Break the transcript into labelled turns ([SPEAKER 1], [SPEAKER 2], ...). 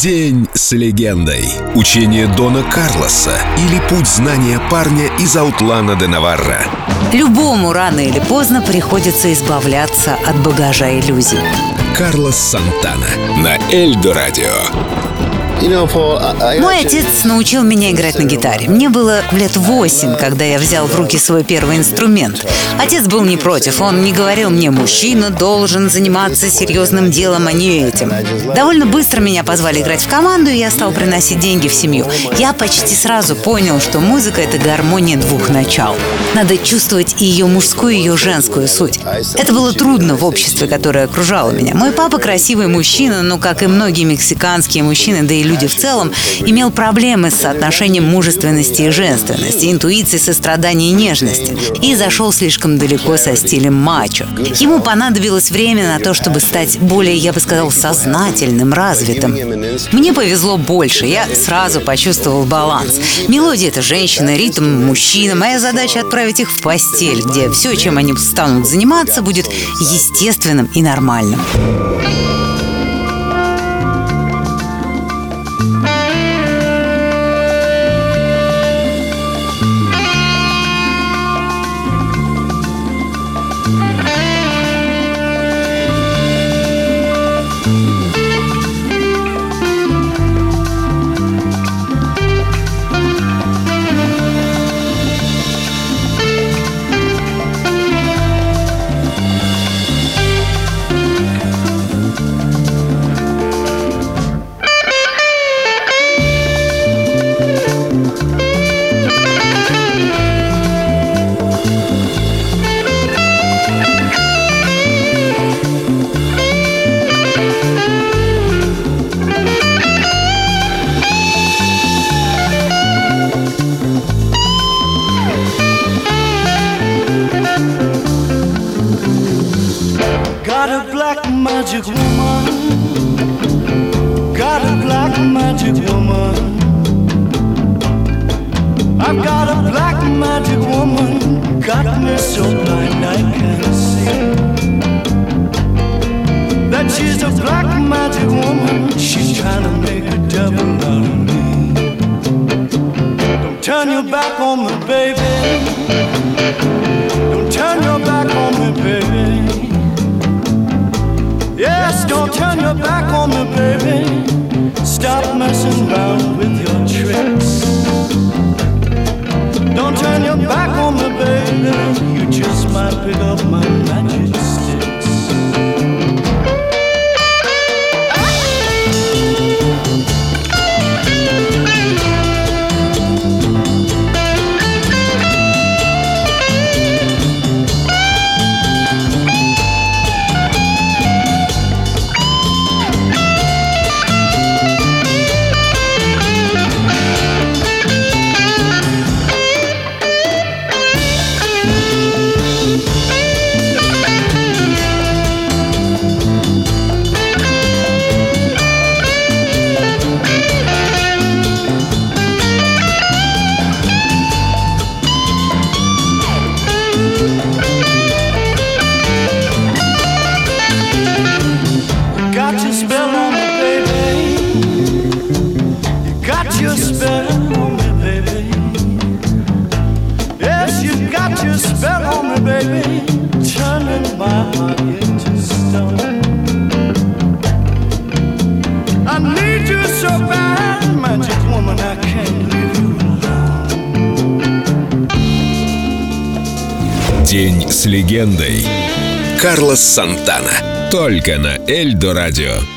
[SPEAKER 1] День с легендой. Учение Дона Карлоса или путь знания парня из Аутлана де Наварра.
[SPEAKER 2] Любому рано или поздно приходится избавляться от багажа иллюзий.
[SPEAKER 1] Карлос Сантана на Эльдо Радио.
[SPEAKER 2] Мой отец научил меня играть на гитаре. Мне было лет восемь, когда я взял в руки свой первый инструмент. Отец был не против. Он не говорил мне, мужчина должен заниматься серьезным делом, а не этим. Довольно быстро меня позвали играть в команду, и я стал приносить деньги в семью. Я почти сразу понял, что музыка — это гармония двух начал. Надо чувствовать и ее мужскую, и ее женскую суть. Это было трудно в обществе, которое окружало меня. Мой папа красивый мужчина, но, как и многие мексиканские мужчины, да и люди в целом, имел проблемы с соотношением мужественности и женственности, интуиции, сострадания и нежности. И зашел слишком далеко со стилем мачо. Ему понадобилось время на то, чтобы стать более, я бы сказал, сознательным, развитым. Мне повезло больше, я сразу почувствовал баланс. Мелодия — это женщина, ритм — мужчина. Моя задача — отправить их в постель, где все, чем они станут заниматься, будет естественным и нормальным.
[SPEAKER 3] Got a black magic woman. Got a black magic woman. I've got a black magic woman. Got me so blind I can't see. That she's a black magic woman. She's trying to make a devil out of me. Don't turn your back on me, baby. Don't turn your back on me, baby. Don't turn your back on me, baby. Stop messing around with your tricks. Don't turn your back on me, baby. You just might pick up my
[SPEAKER 1] День с легендой. Карлос Сантана. Только на Эльдо Радио.